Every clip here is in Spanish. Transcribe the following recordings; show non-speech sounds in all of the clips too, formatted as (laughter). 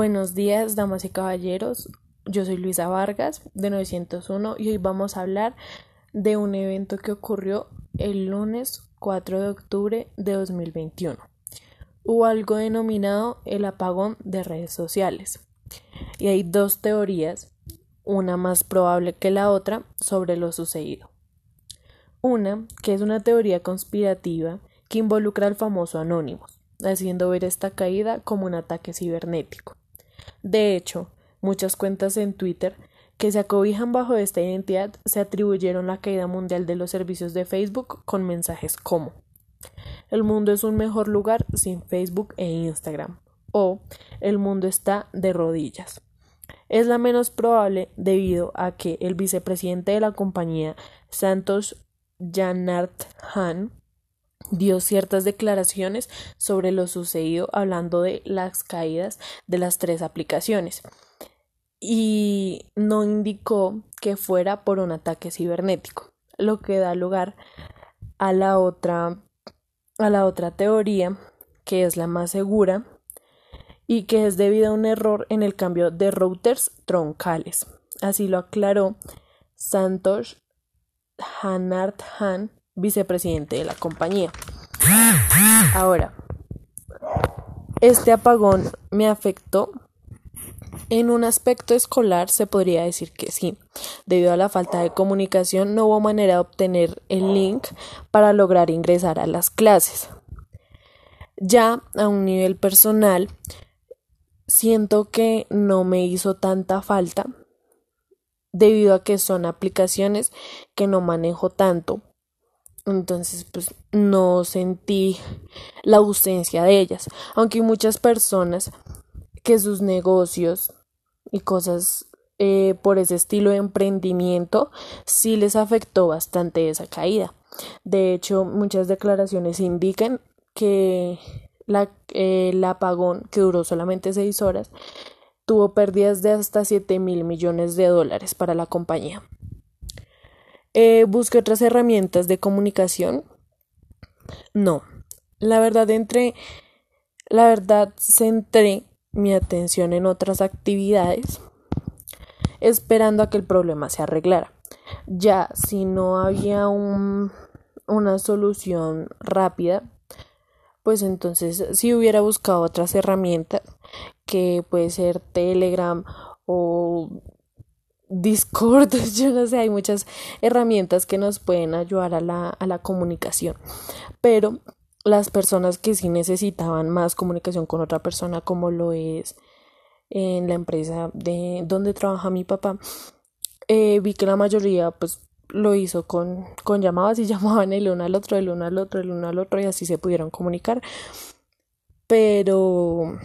Buenos días, damas y caballeros. Yo soy Luisa Vargas de 901 y hoy vamos a hablar de un evento que ocurrió el lunes 4 de octubre de 2021. Hubo algo denominado el apagón de redes sociales. Y hay dos teorías, una más probable que la otra, sobre lo sucedido. Una, que es una teoría conspirativa que involucra al famoso Anonymous, haciendo ver esta caída como un ataque cibernético. De hecho, muchas cuentas en Twitter que se acobijan bajo esta identidad se atribuyeron la caída mundial de los servicios de Facebook con mensajes como El mundo es un mejor lugar sin Facebook e Instagram o El mundo está de rodillas. Es la menos probable debido a que el vicepresidente de la compañía, Santos Janart Han, dio ciertas declaraciones sobre lo sucedido hablando de las caídas de las tres aplicaciones y no indicó que fuera por un ataque cibernético, lo que da lugar a la otra a la otra teoría, que es la más segura y que es debido a un error en el cambio de routers troncales. Así lo aclaró Santosh Hanart Han, vicepresidente de la compañía. Ahora, este apagón me afectó. En un aspecto escolar se podría decir que sí. Debido a la falta de comunicación no hubo manera de obtener el link para lograr ingresar a las clases. Ya a un nivel personal, siento que no me hizo tanta falta debido a que son aplicaciones que no manejo tanto entonces, pues no sentí la ausencia de ellas. Aunque hay muchas personas que sus negocios y cosas eh, por ese estilo de emprendimiento sí les afectó bastante esa caída. De hecho, muchas declaraciones indican que la, el apagón, que duró solamente seis horas, tuvo pérdidas de hasta 7 mil millones de dólares para la compañía. Eh, ¿Busqué otras herramientas de comunicación? No. La verdad, entre. La verdad, centré mi atención en otras actividades, esperando a que el problema se arreglara. Ya, si no había un, una solución rápida, pues entonces si hubiera buscado otras herramientas, que puede ser Telegram o Discord, (laughs) yo no sé, hay muchas herramientas que nos pueden ayudar a la, a la comunicación, pero las personas que sí necesitaban más comunicación con otra persona, como lo es en la empresa de donde trabaja mi papá, eh, vi que la mayoría pues lo hizo con, con llamadas y (laughs) llamaban el uno al otro, el uno al otro, el uno al otro y así se pudieron comunicar. Pero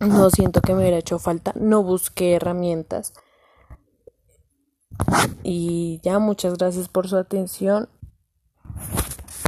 no siento que me hubiera hecho falta, no busqué herramientas y ya, muchas gracias por su atención.